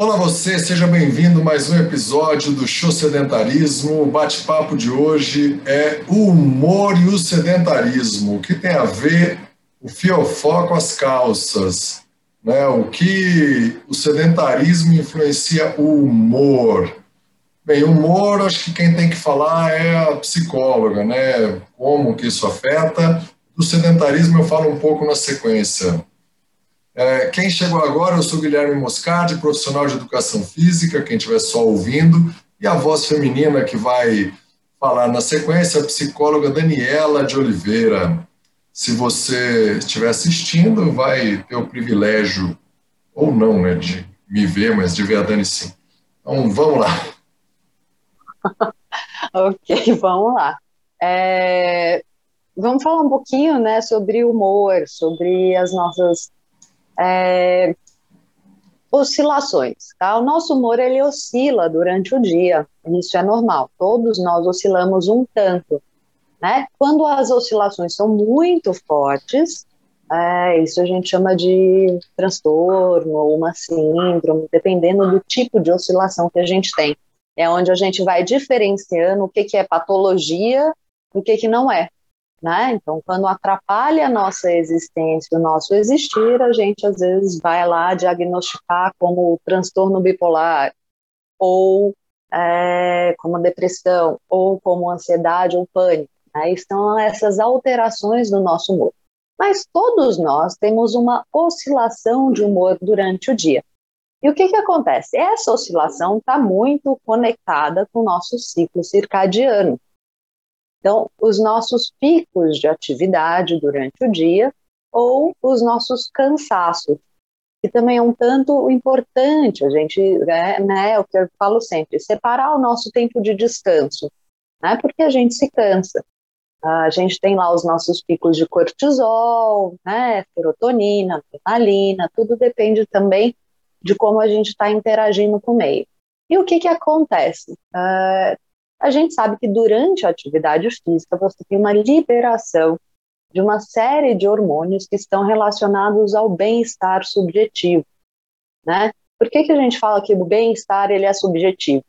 Olá você, seja bem-vindo a mais um episódio do Show Sedentarismo. O bate-papo de hoje é o humor e o sedentarismo, o que tem a ver o fiofó com as calças, né? o que o sedentarismo influencia o humor. Bem, humor, acho que quem tem que falar é a psicóloga, né? Como que isso afeta. Do sedentarismo eu falo um pouco na sequência. É, quem chegou agora, eu sou Guilherme Moscardi, profissional de educação física, quem estiver só ouvindo, e a voz feminina que vai falar na sequência, a psicóloga Daniela de Oliveira. Se você estiver assistindo, vai ter o privilégio, ou não, né, de me ver, mas de ver a Dani sim. Então, vamos lá. ok, vamos lá. É, vamos falar um pouquinho, né, sobre humor, sobre as nossas é, oscilações. Tá? O nosso humor ele oscila durante o dia, isso é normal. Todos nós oscilamos um tanto. Né? Quando as oscilações são muito fortes, é, isso a gente chama de transtorno ou uma síndrome, dependendo do tipo de oscilação que a gente tem. É onde a gente vai diferenciando o que, que é patologia do que, que não é. Né? Então, quando atrapalha a nossa existência, o nosso existir, a gente às vezes vai lá diagnosticar como transtorno bipolar, ou é, como depressão, ou como ansiedade ou pânico. Né? São essas alterações do nosso humor. Mas todos nós temos uma oscilação de humor durante o dia. E o que, que acontece? Essa oscilação está muito conectada com o nosso ciclo circadiano. Então, os nossos picos de atividade durante o dia ou os nossos cansaços, que também é um tanto importante, a gente, né, né, é o que eu falo sempre, separar o nosso tempo de descanso, né, porque a gente se cansa. A gente tem lá os nossos picos de cortisol, né, serotonina, adrenalina, tudo depende também de como a gente está interagindo com o meio. E o que, que acontece? Uh, a gente sabe que durante a atividade física você tem uma liberação de uma série de hormônios que estão relacionados ao bem-estar subjetivo, né? Por que, que a gente fala que o bem-estar ele é subjetivo?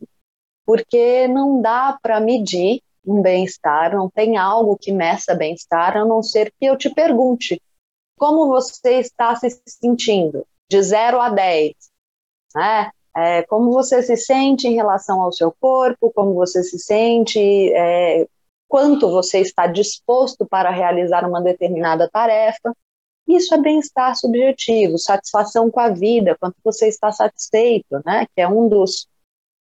Porque não dá para medir um bem-estar, não tem algo que meça bem-estar, a não ser que eu te pergunte como você está se sentindo, de 0 a 10, né? É, como você se sente em relação ao seu corpo, como você se sente, é, quanto você está disposto para realizar uma determinada tarefa. Isso é bem-estar subjetivo, satisfação com a vida, quanto você está satisfeito, né? Que é um dos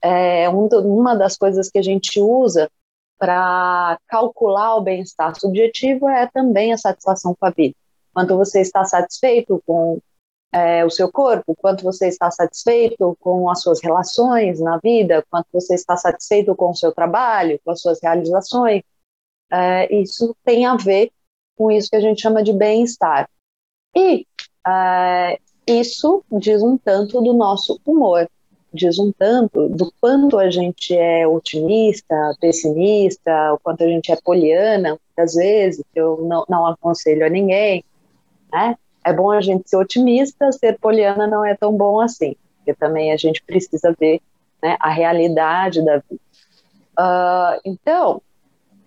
é, um uma das coisas que a gente usa para calcular o bem-estar subjetivo é também a satisfação com a vida. Quanto você está satisfeito com é, o seu corpo, quanto você está satisfeito com as suas relações na vida, quanto você está satisfeito com o seu trabalho, com as suas realizações. É, isso tem a ver com isso que a gente chama de bem-estar. E é, isso diz um tanto do nosso humor, diz um tanto do quanto a gente é otimista, pessimista, o quanto a gente é poliana, muitas vezes, eu não, não aconselho a ninguém, né? É bom a gente ser otimista, ser poliana não é tão bom assim, porque também a gente precisa ver né, a realidade da vida. Uh, então,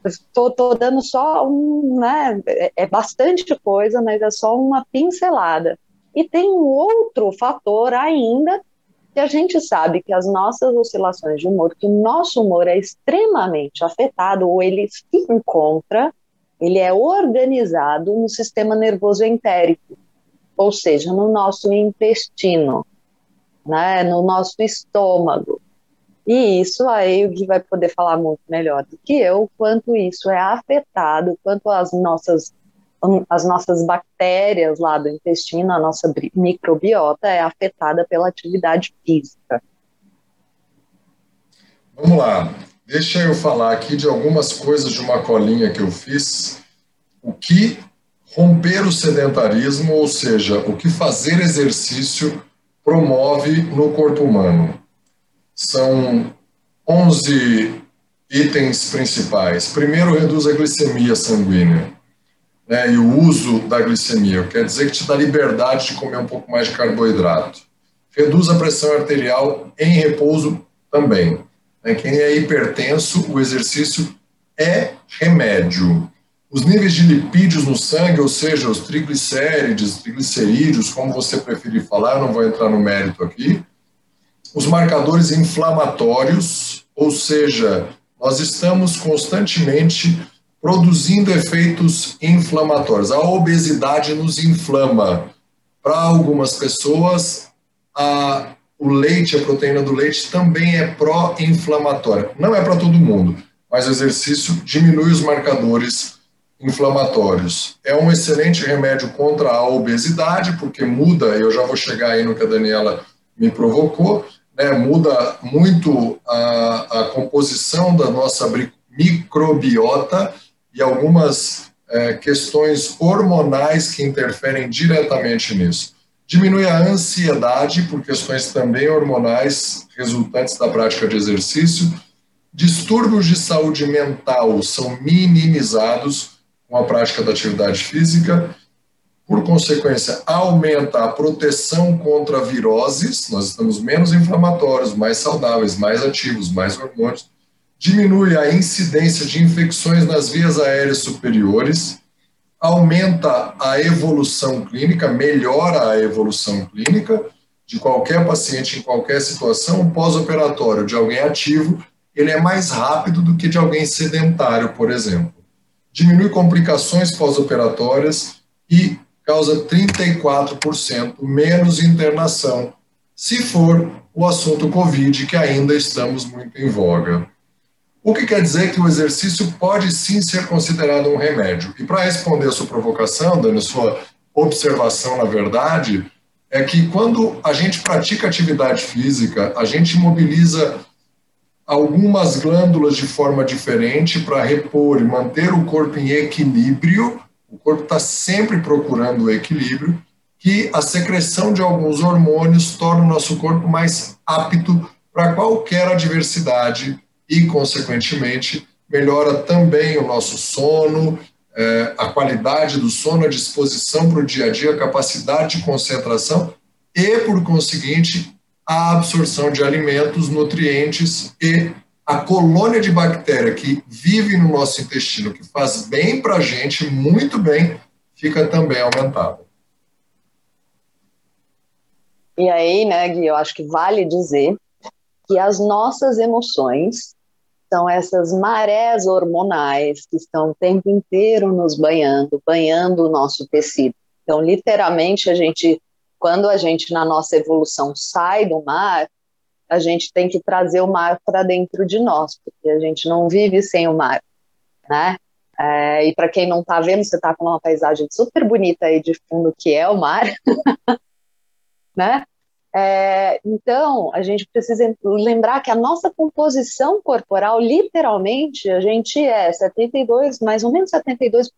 estou dando só um, né, é, é bastante coisa, mas é só uma pincelada. E tem um outro fator ainda que a gente sabe que as nossas oscilações de humor, que o nosso humor é extremamente afetado, ou ele se encontra, ele é organizado no sistema nervoso entérico ou seja, no nosso intestino, né, no nosso estômago. E isso aí o Gui vai poder falar muito melhor do que eu, quanto isso é afetado, quanto as nossas as nossas bactérias lá do intestino, a nossa microbiota é afetada pela atividade física. Vamos lá. Deixa eu falar aqui de algumas coisas de uma colinha que eu fiz. O que romper o sedentarismo, ou seja, o que fazer exercício promove no corpo humano. São 11 itens principais. Primeiro, reduz a glicemia sanguínea. Né, e o uso da glicemia, quer dizer que te dá liberdade de comer um pouco mais de carboidrato. reduz a pressão arterial em repouso também. Né? Quem é hipertenso, o exercício é remédio. Os níveis de lipídios no sangue, ou seja, os triglicérides, triglicerídeos, como você preferir falar, não vou entrar no mérito aqui. Os marcadores inflamatórios, ou seja, nós estamos constantemente produzindo efeitos inflamatórios. A obesidade nos inflama. Para algumas pessoas, a, o leite, a proteína do leite, também é pró-inflamatória. Não é para todo mundo, mas o exercício diminui os marcadores inflamatórios. É um excelente remédio contra a obesidade, porque muda, eu já vou chegar aí no que a Daniela me provocou, né, muda muito a, a composição da nossa microbiota e algumas é, questões hormonais que interferem diretamente nisso. Diminui a ansiedade por questões também hormonais resultantes da prática de exercício. Distúrbios de saúde mental são minimizados com a prática da atividade física. Por consequência, aumenta a proteção contra viroses, nós estamos menos inflamatórios, mais saudáveis, mais ativos, mais hormônios. Diminui a incidência de infecções nas vias aéreas superiores, aumenta a evolução clínica, melhora a evolução clínica de qualquer paciente em qualquer situação pós-operatório de alguém ativo, ele é mais rápido do que de alguém sedentário, por exemplo. Diminui complicações pós-operatórias e causa 34% menos internação, se for o assunto Covid, que ainda estamos muito em voga. O que quer dizer que o exercício pode sim ser considerado um remédio. E para responder a sua provocação, dando sua observação, na verdade, é que quando a gente pratica atividade física, a gente mobiliza algumas glândulas de forma diferente para repor e manter o corpo em equilíbrio. O corpo está sempre procurando o equilíbrio, que a secreção de alguns hormônios torna o nosso corpo mais apto para qualquer adversidade e, consequentemente, melhora também o nosso sono, é, a qualidade do sono, a disposição para o dia a dia, a capacidade de concentração e, por conseguinte, a absorção de alimentos, nutrientes e a colônia de bactéria que vive no nosso intestino, que faz bem para a gente, muito bem, fica também aumentada. E aí, né, Gui, eu acho que vale dizer que as nossas emoções são essas marés hormonais que estão o tempo inteiro nos banhando, banhando o nosso tecido. Então, literalmente, a gente, quando a gente na nossa evolução sai do mar, a gente tem que trazer o mar para dentro de nós, porque a gente não vive sem o mar, né? É, e para quem não está vendo, você está com uma paisagem super bonita aí de fundo que é o mar, né? É, então, a gente precisa lembrar que a nossa composição corporal, literalmente, a gente é 72, mais ou menos 72%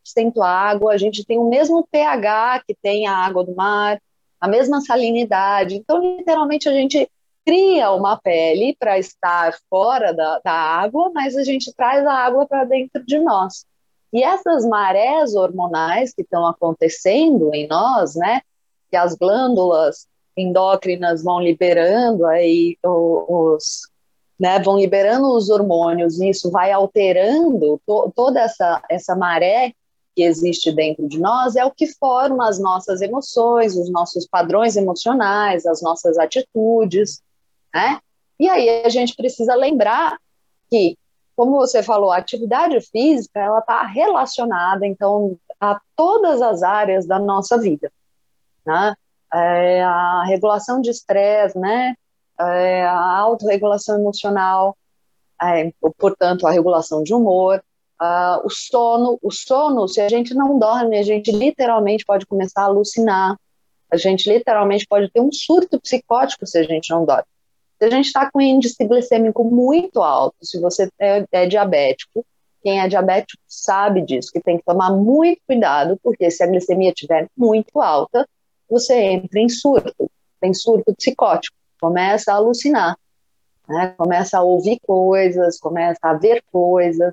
água, a gente tem o mesmo pH que tem a água do mar, a mesma salinidade. Então, literalmente, a gente cria uma pele para estar fora da, da água, mas a gente traz a água para dentro de nós. E essas marés hormonais que estão acontecendo em nós, né, que as glândulas endócrinas vão liberando aí os, né, vão liberando os hormônios e isso vai alterando to, toda essa, essa maré que existe dentro de nós é o que forma as nossas emoções, os nossos padrões emocionais, as nossas atitudes, né? E aí a gente precisa lembrar que, como você falou, a atividade física ela está relacionada então a todas as áreas da nossa vida, né? é, a regulação de estresse, né, é, a autorregulação emocional, é, portanto, a regulação de humor, uh, o sono. O sono, se a gente não dorme, a gente literalmente pode começar a alucinar, a gente literalmente pode ter um surto psicótico se a gente não dorme. Se a gente está com índice glicêmico muito alto, se você é, é diabético, quem é diabético sabe disso, que tem que tomar muito cuidado, porque se a glicemia estiver muito alta, você entra em surto, tem surto psicótico, começa a alucinar, né? começa a ouvir coisas, começa a ver coisas,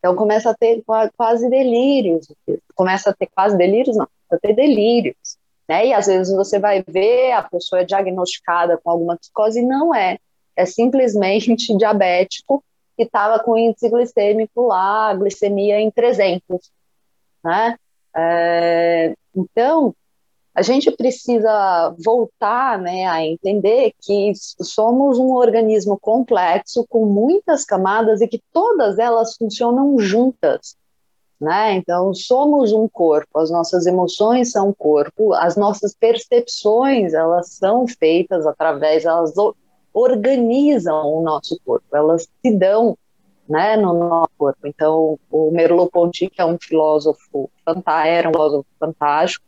então começa a ter quase delírios, começa a ter quase delírios, não, a ter delírios. Né? E às vezes você vai ver a pessoa é diagnosticada com alguma psicose e não é. É simplesmente diabético que estava com índice glicêmico lá, glicemia em 300. Né? É, então, a gente precisa voltar né, a entender que somos um organismo complexo com muitas camadas e que todas elas funcionam juntas. Né? Então, somos um corpo, as nossas emoções são corpo, as nossas percepções, elas são feitas através, elas organizam o nosso corpo, elas se dão né, no nosso corpo. Então, o Merleau-Ponty, que é um filósofo, era um filósofo fantástico,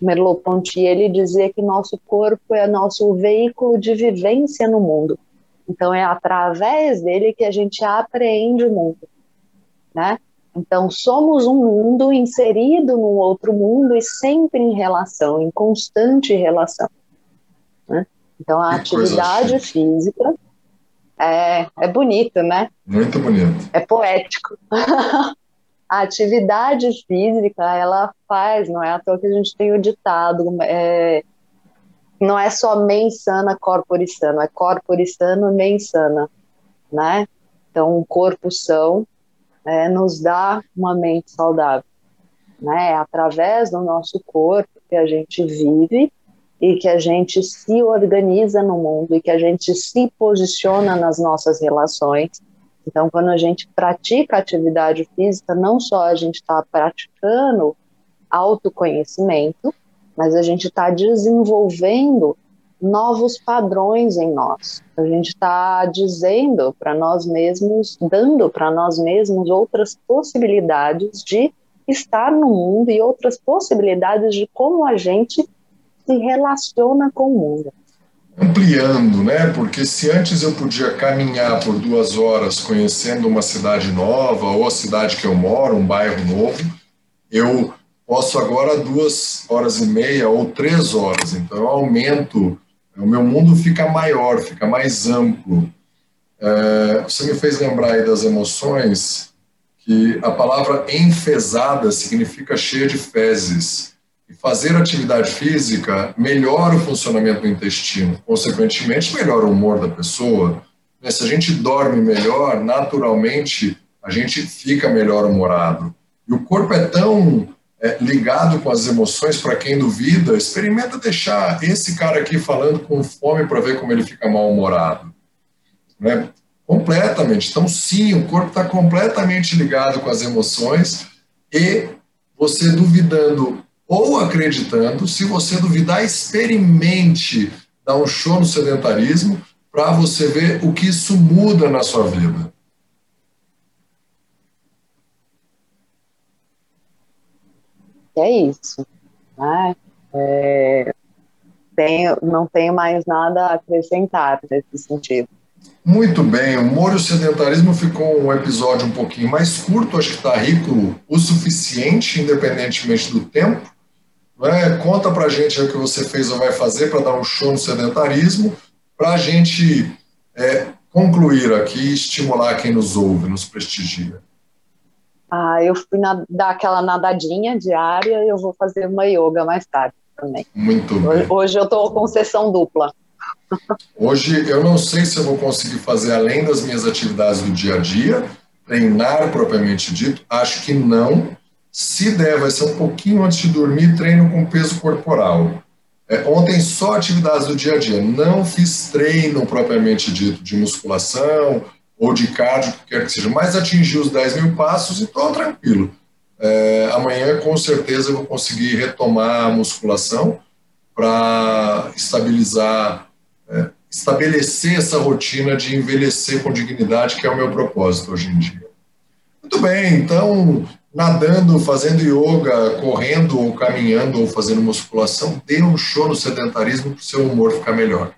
Merleau-Ponty, ele dizia que nosso corpo é nosso veículo de vivência no mundo. Então, é através dele que a gente apreende o mundo, né? Então, somos um mundo inserido num outro mundo e sempre em relação, em constante relação. Né? Então, a que atividade física é, é bonito, né? Muito bonito. É poético. a atividade física, ela faz, não é à toa que a gente tem o ditado, é, não é só mens sana, corpore sano, é corpore sano, mens sana, né? Então, um corpo são é, nos dá uma mente saudável. Né? É através do nosso corpo que a gente vive e que a gente se organiza no mundo e que a gente se posiciona nas nossas relações. Então, quando a gente pratica atividade física, não só a gente está praticando autoconhecimento, mas a gente está desenvolvendo novos padrões em nós. A gente está dizendo para nós mesmos, dando para nós mesmos outras possibilidades de estar no mundo e outras possibilidades de como a gente se relaciona com o mundo. Ampliando, né? Porque se antes eu podia caminhar por duas horas conhecendo uma cidade nova ou a cidade que eu moro, um bairro novo, eu posso agora duas horas e meia ou três horas. Então eu aumento o meu mundo fica maior, fica mais amplo. É, você me fez lembrar aí das emoções, que a palavra enfesada significa cheia de fezes. E fazer atividade física melhora o funcionamento do intestino, consequentemente, melhora o humor da pessoa. Né, se a gente dorme melhor, naturalmente, a gente fica melhor humorado. E o corpo é tão é, ligado com as emoções, para quem duvida, experimenta deixar esse cara aqui falando com fome para ver como ele fica mal-humorado. Né? Completamente. Então, sim, o corpo está completamente ligado com as emoções e você duvidando ou acreditando, se você duvidar, experimente dar um show no sedentarismo para você ver o que isso muda na sua vida. é isso. Né? É, tenho, não tenho mais nada a acrescentar nesse sentido. Muito bem, o Humor e o Sedentarismo ficou um episódio um pouquinho mais curto, acho que está rico o suficiente, independentemente do tempo. Né? Conta para a gente o que você fez ou vai fazer para dar um show no sedentarismo, para a gente é, concluir aqui e estimular quem nos ouve, nos prestigia. Ah, eu fui na, dar aquela nadadinha diária e eu vou fazer uma yoga mais tarde também. Muito bem. Hoje, hoje eu estou com sessão dupla. Hoje eu não sei se eu vou conseguir fazer além das minhas atividades do dia a dia, treinar propriamente dito, acho que não. Se der, vai ser um pouquinho antes de dormir, treino com peso corporal. É, ontem só atividades do dia a dia, não fiz treino propriamente dito de musculação ou de cardio, que quer que seja, mas atingir os 10 mil passos e estou tranquilo. É, amanhã, com certeza, eu vou conseguir retomar a musculação para estabilizar, é, estabelecer essa rotina de envelhecer com dignidade, que é o meu propósito hoje em dia. Muito bem, então, nadando, fazendo yoga, correndo ou caminhando ou fazendo musculação, dê um show no sedentarismo para o seu humor ficar melhor.